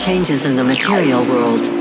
changes in the material world.